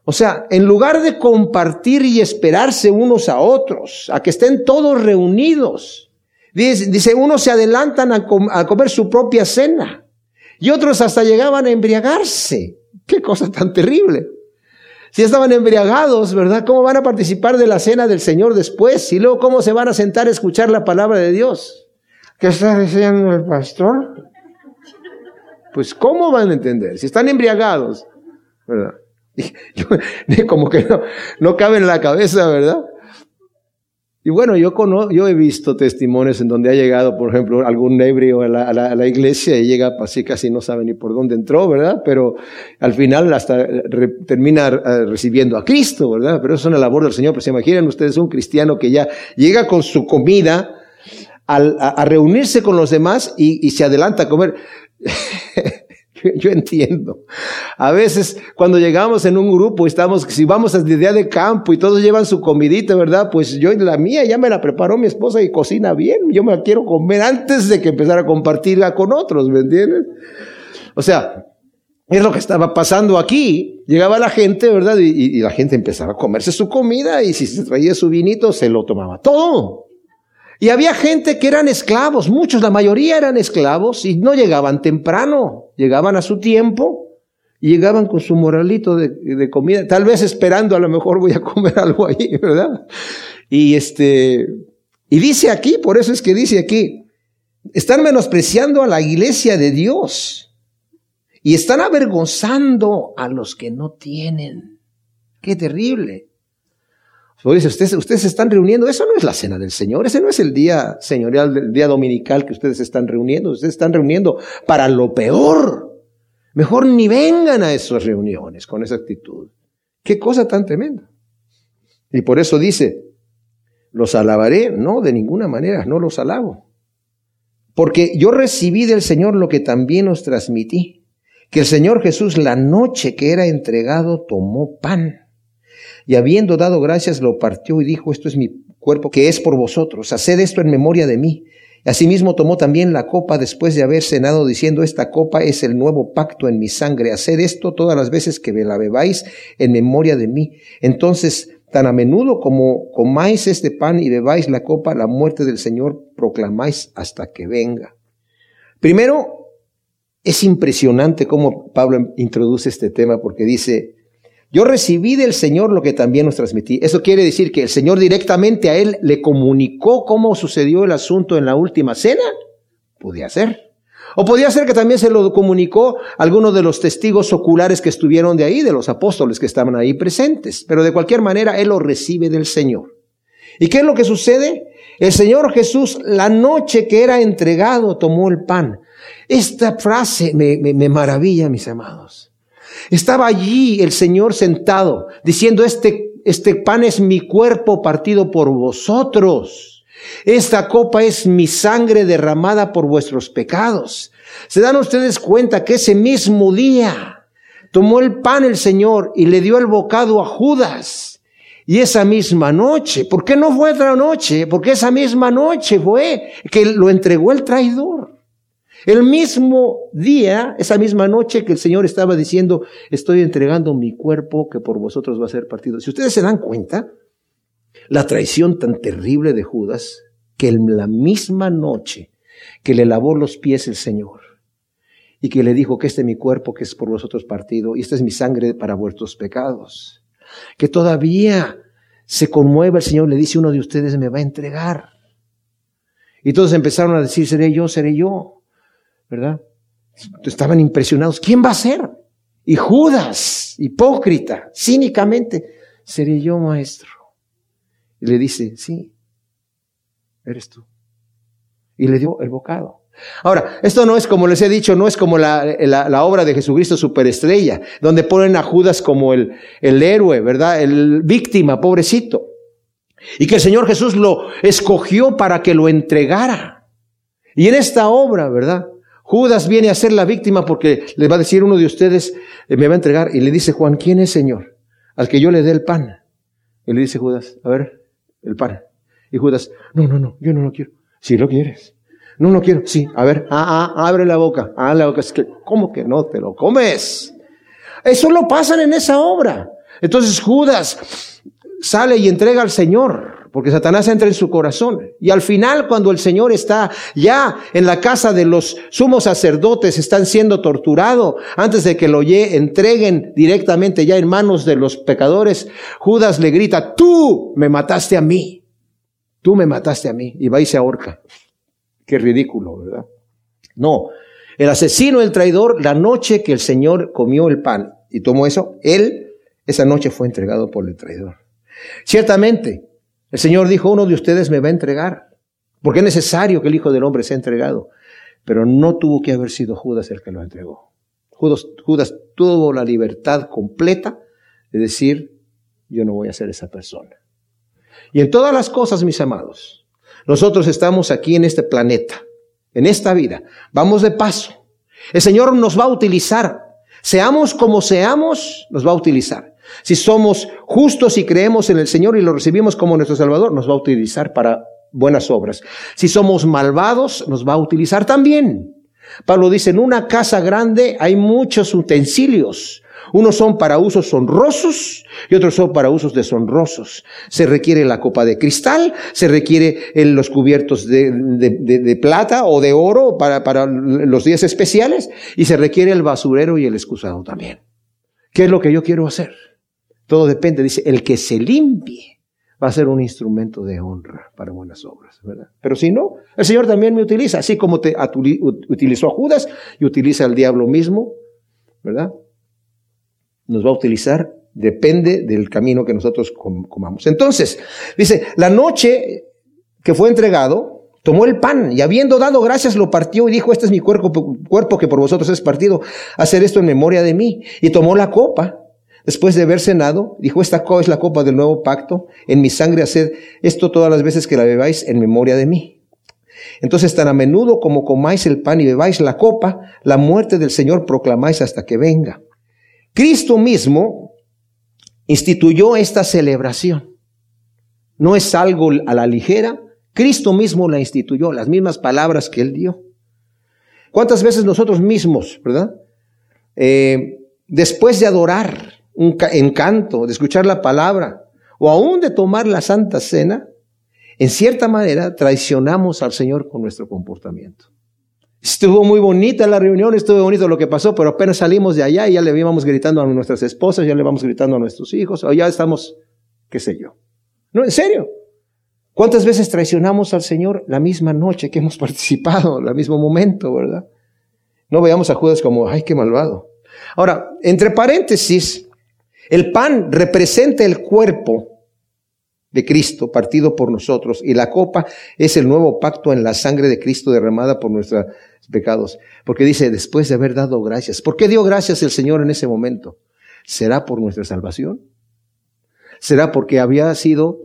O sea, en lugar de compartir y esperarse unos a otros, a que estén todos reunidos, dice, unos se adelantan a, a comer su propia cena y otros hasta llegaban a embriagarse. Qué cosa tan terrible. Si estaban embriagados, ¿verdad? ¿Cómo van a participar de la cena del Señor después? Y luego, ¿cómo se van a sentar a escuchar la palabra de Dios? ¿Qué está diciendo el pastor? Pues, ¿cómo van a entender? Si están embriagados, ¿verdad? *laughs* como que no, no cabe en la cabeza, ¿verdad? Y bueno, yo, yo he visto testimonios en donde ha llegado, por ejemplo, algún ebrio a la, iglesia y llega así casi no sabe ni por dónde entró, ¿verdad? Pero al final hasta termina eh, recibiendo a Cristo, ¿verdad? Pero eso es una labor del Señor. Pues imaginen ustedes un cristiano que ya llega con su comida a, reunirse con los demás y, y se adelanta a comer. *laughs* *laughs* yo entiendo. A veces cuando llegamos en un grupo, estamos, si vamos a día de campo y todos llevan su comidita, ¿verdad? Pues yo la mía ya me la preparó mi esposa y cocina bien. Yo me la quiero comer antes de que empezar a compartirla con otros, ¿me entiendes? O sea, es lo que estaba pasando aquí. Llegaba la gente, ¿verdad? Y la gente empezaba a comerse su comida y si se traía su vinito, se lo tomaba todo. Y había gente que eran esclavos, muchos, la mayoría eran esclavos y no llegaban temprano, llegaban a su tiempo y llegaban con su moralito de, comida, tal vez esperando a lo mejor voy a comer *laughs* algo ahí, ¿verdad? Y este, y dice aquí, por eso es que dice aquí, están menospreciando a la iglesia de Dios y están avergonzando a los que no tienen. Qué terrible. Ustedes, ustedes se están reuniendo, eso no es la cena del Señor, ese no es el día señorial, el día dominical que ustedes están reuniendo, ustedes están reuniendo para lo peor. Mejor ni vengan a esas reuniones con esa actitud. Qué cosa tan tremenda. Y por eso dice, los alabaré, no, de ninguna manera, no los alabo. Porque yo recibí del Señor lo que también os transmití que el Señor Jesús la noche que era entregado tomó pan y habiendo dado gracias lo partió y dijo, esto es mi cuerpo que es por vosotros, haced esto en memoria de mí. Asimismo tomó también la copa después de haber cenado diciendo, esta copa es el nuevo pacto en mi sangre, haced esto todas las veces que la bebáis en memoria de mí. Entonces, tan a menudo como comáis este pan y bebáis la copa, la muerte del Señor proclamáis hasta que venga. Primero, es impresionante cómo Pablo introduce este tema porque dice, yo recibí del Señor lo que también nos transmití. Eso quiere decir que el Señor directamente a él le comunicó cómo sucedió el asunto en la última cena. Podía ser. O podía ser que también se lo comunicó alguno de los testigos oculares que estuvieron de ahí, de los apóstoles que estaban ahí presentes. Pero de cualquier manera, él lo recibe del Señor. ¿Y qué es lo que sucede? El Señor Jesús, la noche que era entregado, tomó el pan. Esta frase me, me maravilla, mis amados. Estaba allí el Señor sentado diciendo, este, este pan es mi cuerpo partido por vosotros. Esta copa es mi sangre derramada por vuestros pecados. ¿Se dan ustedes cuenta que ese mismo día tomó el pan el Señor y le dio el bocado a Judas? Y esa misma noche, ¿por qué no fue otra noche? Porque esa misma noche fue que lo entregó el traidor. El mismo día, esa misma noche que el Señor estaba diciendo, estoy entregando mi cuerpo que por vosotros va a ser partido. Si ustedes se dan cuenta, la traición tan terrible de Judas, que en la misma noche que le lavó los pies el Señor y que le dijo que este es mi cuerpo que es por vosotros partido y esta es mi sangre para vuestros pecados, que todavía se conmueve el Señor, le dice uno de ustedes me va a entregar. Y todos empezaron a decir, seré yo, seré yo. ¿Verdad? Estaban impresionados. ¿Quién va a ser? Y Judas, hipócrita, cínicamente, seré yo maestro. Y le dice, sí, eres tú. Y le dio el bocado. Ahora, esto no es como les he dicho, no es como la, la, obra de Jesucristo superestrella, donde ponen a Judas como el, el héroe, ¿verdad? El víctima, pobrecito. Y que el Señor Jesús lo escogió para que lo entregara. Y en esta obra, ¿verdad? Judas viene a ser la víctima porque le va a decir uno de ustedes, eh, me va a entregar. Y le dice Juan, ¿quién es Señor? Al que yo le dé el pan. Y le dice Judas, a ver, el pan. Y Judas, no, no, no, yo no lo quiero. Si lo quieres. No lo quiero. Sí, a ver, ah, ah, abre la boca. Ah, la boca. Es que, ¿cómo que no te lo comes? Eso lo pasan en esa obra. Entonces Judas sale y entrega al Señor porque Satanás entra en su corazón. Y al final, cuando el Señor está ya en la casa de los sumos sacerdotes, están siendo torturados, antes de que lo entreguen directamente ya en manos de los pecadores, Judas le grita, tú me mataste a mí, tú me mataste a mí, y va y se ahorca. Qué ridículo, ¿verdad? No, el asesino, el traidor, la noche que el Señor comió el pan y tomó eso, él esa noche fue entregado por el traidor. Ciertamente, el Señor dijo, uno de ustedes me va a entregar, porque es necesario que el Hijo del Hombre sea entregado. Pero no tuvo que haber sido Judas el que lo entregó. Judas, Judas tuvo la libertad completa de decir, yo no voy a ser esa persona. Y en todas las cosas, mis amados, nosotros estamos aquí en este planeta, en esta vida, vamos de paso. El Señor nos va a utilizar. Seamos como seamos, nos va a utilizar. Si somos justos y creemos en el Señor y lo recibimos como nuestro Salvador, nos va a utilizar para buenas obras. Si somos malvados, nos va a utilizar también. Pablo dice, en una casa grande hay muchos utensilios. Unos son para usos honrosos y otros son para usos deshonrosos. Se requiere la copa de cristal, se requiere los cubiertos de, plata o de oro para, para los días especiales y se requiere el basurero y el excusado también. ¿Qué es lo que yo quiero hacer? Todo depende, dice, el que se limpie va a ser un instrumento de honra para buenas obras, ¿verdad? Pero si no, el Señor también me utiliza, así como te utilizó a Judas y utiliza al diablo mismo, ¿verdad? Nos va a utilizar, depende del camino que nosotros comamos. Entonces, dice, la noche que fue entregado, tomó el pan y habiendo dado gracias lo partió y dijo, este es mi cuerpo, cuerpo que por vosotros es partido, hacer esto en memoria de mí. Y tomó la copa Después de haber cenado, dijo, esta copa es la copa del nuevo pacto, en mi sangre haced esto todas las veces que la bebáis en memoria de mí. Entonces, tan a menudo como comáis el pan y bebáis la copa, la muerte del Señor proclamáis hasta que venga. Cristo mismo instituyó esta celebración. No es algo a la ligera. Cristo mismo la instituyó, las mismas palabras que él dio. ¿Cuántas veces nosotros mismos, verdad? Eh, después de adorar un encanto, de escuchar la palabra, o aún de tomar la Santa Cena, en cierta manera traicionamos al Señor con nuestro comportamiento. Estuvo muy bonita la reunión, estuvo bonito lo que pasó, pero apenas salimos de allá y ya le íbamos gritando a nuestras esposas, ya le vamos gritando a nuestros hijos, o ya estamos, qué sé yo. No, en serio. ¿Cuántas veces traicionamos al Señor la misma noche que hemos *laughs* participado, el mismo momento, verdad? No veamos a Judas como, ay, qué malvado. Ahora, entre paréntesis, el pan representa el cuerpo de Cristo partido por nosotros y la copa es el nuevo pacto en la sangre de Cristo derramada por nuestros pecados. Porque dice, después de haber dado gracias. ¿Por qué dio gracias el Señor en ese momento? ¿Será por nuestra salvación? ¿Será porque había sido,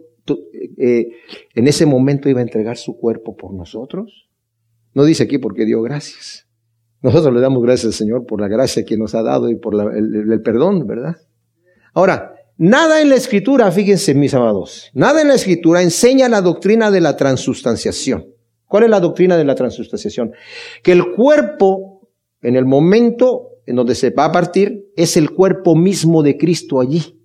eh, en ese momento iba a entregar su cuerpo por nosotros? No dice aquí porque dio gracias. Nosotros le damos gracias al Señor por la gracia que nos ha dado y por el perdón, ¿verdad? Ahora, Nada en la escritura, fíjense mis amados, nada en la escritura enseña la doctrina de la transustanciación. ¿Cuál es la doctrina de la transustanciación? Que el cuerpo, en el momento en donde se va a partir, es el cuerpo mismo de Cristo allí.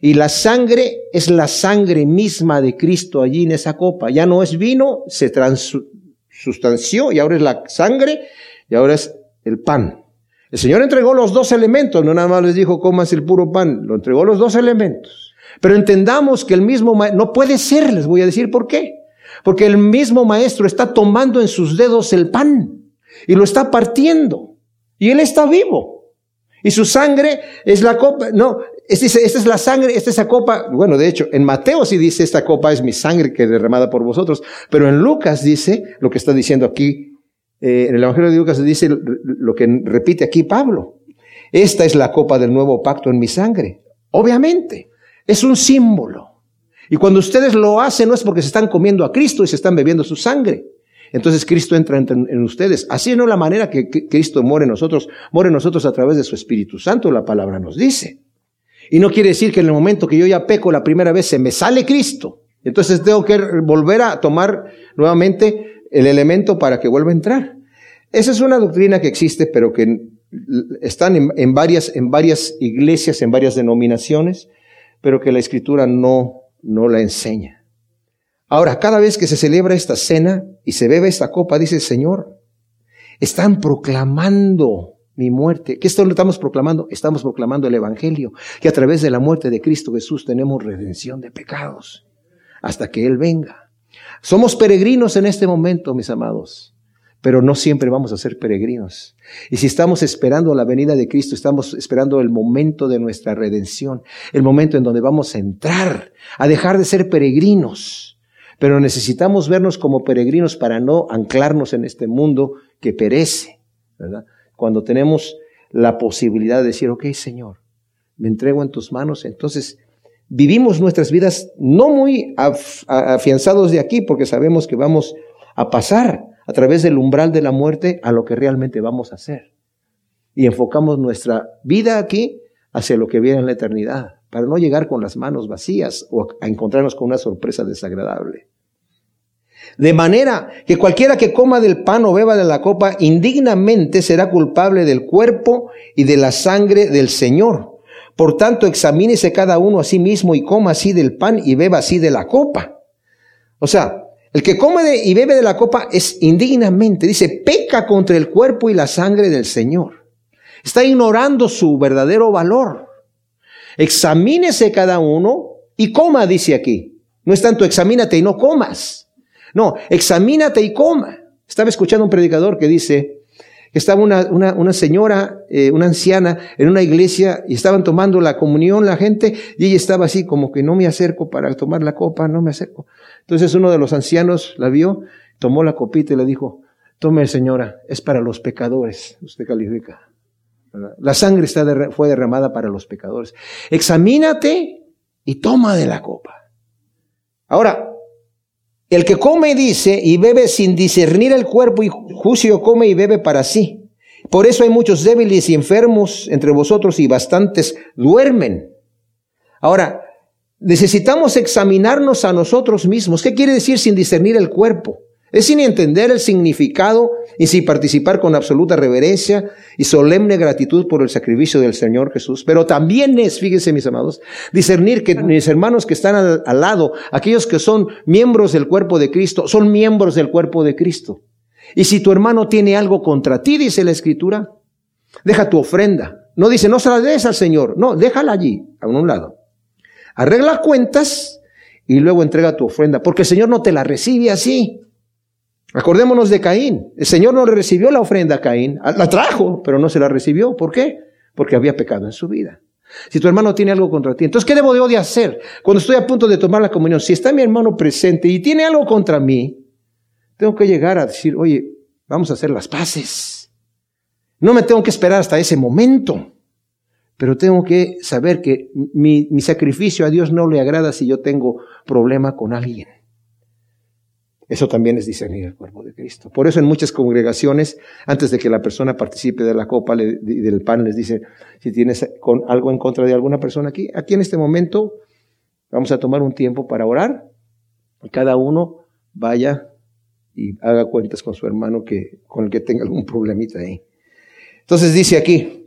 Y la sangre es la sangre misma de Cristo allí en esa copa. Ya no es vino, se transustanció y ahora es la sangre y ahora es el pan. El Señor entregó los dos elementos, no nada más les dijo comas el puro pan, lo entregó los dos elementos. Pero entendamos que el mismo maestro, no puede ser, les voy a decir por qué. Porque el mismo maestro está tomando en sus dedos el pan y lo está partiendo. Y él está vivo. Y su sangre es la copa, no, esta es la sangre, esta es la copa. Bueno, de hecho, en Mateo sí dice esta copa es mi sangre que es derramada por vosotros. Pero en Lucas dice lo que está diciendo aquí eh, en el Evangelio de Lucas se dice lo que repite aquí Pablo. Esta es la copa del nuevo pacto en mi sangre. Obviamente, es un símbolo. Y cuando ustedes lo hacen no es porque se están comiendo a Cristo y se están bebiendo su sangre. Entonces Cristo entra en, ustedes. Así no la manera que, Cristo muere en nosotros, muere en nosotros a través de su Espíritu Santo, la palabra nos dice. Y no quiere decir que en el momento que yo ya peco la primera vez se me sale Cristo. Entonces tengo que volver a tomar nuevamente el elemento para que vuelva a entrar. Esa es una doctrina que existe, pero que están en, varias, en varias iglesias, en varias denominaciones, pero que la escritura no, la enseña. Ahora, cada vez que se celebra esta cena y se bebe esta copa, dice el Señor, están proclamando mi muerte. ¿Qué estamos proclamando? Estamos proclamando el Evangelio, que a través de la muerte de Cristo Jesús tenemos redención de pecados, hasta que Él venga. Somos peregrinos en este momento, mis amados, pero no siempre vamos a ser peregrinos. Y si estamos esperando la venida de Cristo, estamos esperando el momento de nuestra redención, el momento en donde vamos a entrar, a dejar de ser peregrinos. Pero necesitamos vernos como peregrinos para no anclarnos en este mundo que perece, ¿verdad? Cuando tenemos la posibilidad de decir, ok, Señor, me entrego en tus manos, entonces vivimos nuestras vidas no muy afianzados de aquí porque sabemos que vamos a pasar a través del umbral de la muerte a lo que realmente vamos a hacer. Y enfocamos nuestra vida aquí hacia lo que viene en la eternidad, para no llegar con las manos vacías o a encontrarnos con una sorpresa desagradable. De manera que cualquiera que coma del pan o beba de la copa indignamente será culpable del cuerpo y de la sangre del Señor. Por tanto, examínese cada uno a sí mismo y coma así del pan y beba así de la copa. O sea, el que come y bebe de la copa es indignamente, dice, peca contra el cuerpo y la sangre del Señor. Está ignorando su verdadero valor. Examínese cada uno y coma, dice aquí. No es tanto examínate y no comas. No, examínate y coma. Estaba escuchando un predicador que dice, estaba una, una, una señora, eh, una anciana, en una iglesia y estaban tomando la comunión la gente y ella estaba así como que no me acerco para tomar la copa, no me acerco. Entonces uno de los ancianos la vio, tomó la copita y le dijo, tome señora, es para los pecadores, usted califica. La sangre está fue derramada para los pecadores. Examínate y toma de la copa. Ahora, El que come, dice, y bebe sin discernir el cuerpo y juicio come y bebe para sí. Por eso hay muchos débiles y enfermos entre vosotros y bastantes duermen. Ahora, necesitamos examinarnos a nosotros mismos. ¿Qué quiere decir sin discernir el cuerpo? Es sin entender el significado y sin participar con absoluta reverencia y solemne gratitud por el sacrificio del Señor Jesús. Pero también es, fíjense mis amados, discernir que mis hermanos que están al, al lado, aquellos que son miembros del cuerpo de Cristo, son miembros del cuerpo de Cristo. Y si tu hermano tiene algo contra ti, dice la Escritura, deja tu ofrenda. No dice, no se la des al Señor. No, déjala allí, a un lado. Arregla cuentas y luego entrega tu ofrenda, porque el Señor no te la recibe así. Acordémonos de Caín. El Señor no recibió la ofrenda a Caín. La trajo, pero no se la recibió. ¿Por qué? Porque había pecado en su vida. Si tu hermano tiene algo contra ti, entonces, ¿qué debo de hacer? Cuando estoy a punto de tomar la comunión, si está mi hermano presente y tiene algo contra mí, tengo que llegar a decir, oye, vamos a hacer las paces. No me tengo que esperar hasta ese momento, pero tengo que saber que mi, mi sacrificio a Dios no le agrada si yo tengo problema con alguien. Eso también es discernir el cuerpo de Cristo. Por eso en muchas congregaciones, antes de que la persona participe de la copa y del pan, les dice, si tienes algo en contra de alguna persona aquí, aquí en este momento vamos a tomar un tiempo para orar y cada uno vaya y haga cuentas con su hermano que, con el que tenga algún problemita ahí. Entonces dice aquí,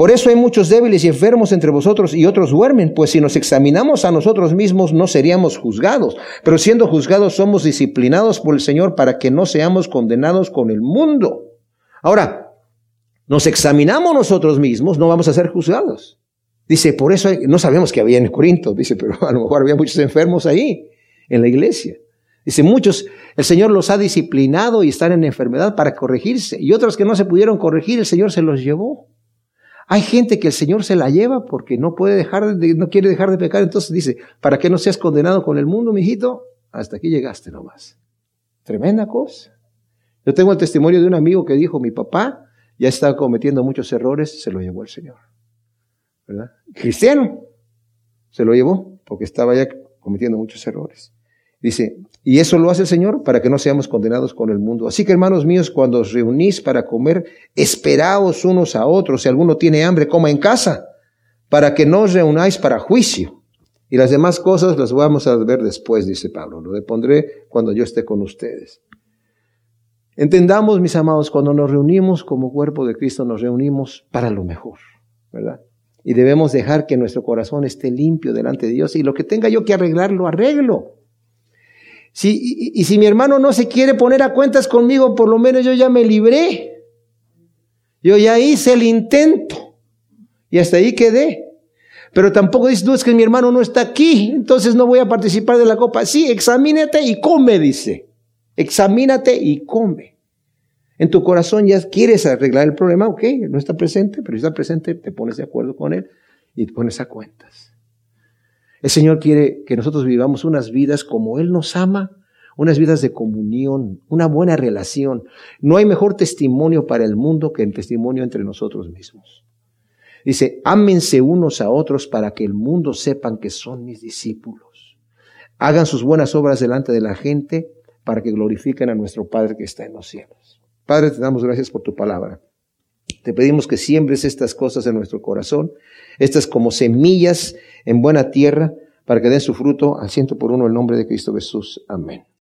por eso hay muchos débiles y enfermos entre vosotros y otros duermen, pues si nos examinamos a nosotros mismos no seríamos juzgados, pero siendo juzgados somos disciplinados por el Señor para que no seamos condenados con el mundo. Ahora, nos examinamos nosotros mismos, no vamos a ser juzgados. Dice, por eso no sabemos que había en Corinto, dice, pero *laughs* a lo mejor había muchos enfermos ahí, en la iglesia. Dice, muchos, el Señor los ha disciplinado y están en enfermedad para corregirse, y otros que no se pudieron corregir, el Señor se los llevó. Hay gente que el Señor se la lleva porque no puede dejar de, no quiere dejar de pecar. Entonces dice, para que no seas condenado con el mundo, mijito, hasta aquí llegaste nomás. Tremenda cosa. Yo tengo el testimonio de un amigo que dijo, mi papá ya estaba cometiendo muchos errores, se lo llevó el Señor. ¿Verdad? Cristiano. Se lo llevó porque estaba ya cometiendo muchos errores. Dice, y eso lo hace el Señor para que no seamos condenados con el mundo. Así que hermanos míos, cuando os reunís para comer, esperaos unos a otros. Si alguno tiene hambre, coma en casa, para que no os reunáis para juicio. Y las demás cosas las vamos a ver después, dice Pablo. Lo depondré cuando yo esté con ustedes. Entendamos, mis amados, cuando nos reunimos como cuerpo de Cristo, nos reunimos para lo mejor, ¿verdad? Y debemos dejar que nuestro corazón esté limpio delante de Dios y lo que tenga yo que arreglar, lo arreglo. Si, y, si mi hermano no se quiere poner a cuentas conmigo, por lo menos yo ya me libré. Yo ya hice el intento. Y hasta ahí quedé. Pero tampoco dices, no, es que mi hermano no está aquí, entonces no voy a participar de la copa. Sí, examínate y come, dice. Examínate y come. En tu corazón ya quieres arreglar el problema, ok, no está presente, pero si está presente, te pones de acuerdo con él y te pones a cuentas. El Señor quiere que nosotros vivamos unas vidas como Él nos ama, unas vidas de comunión, una buena relación. No hay mejor testimonio para el mundo que el testimonio entre nosotros mismos. Dice, ámense unos a otros para que el mundo sepan que son mis discípulos. Hagan sus buenas obras delante de la gente para que glorifiquen a nuestro Padre que está en los cielos. Padre, te damos gracias por tu palabra. Te pedimos que siembres estas cosas en nuestro corazón, estas como semillas en buena tierra, para que den su fruto al ciento por uno el nombre de Cristo Jesús. Amén.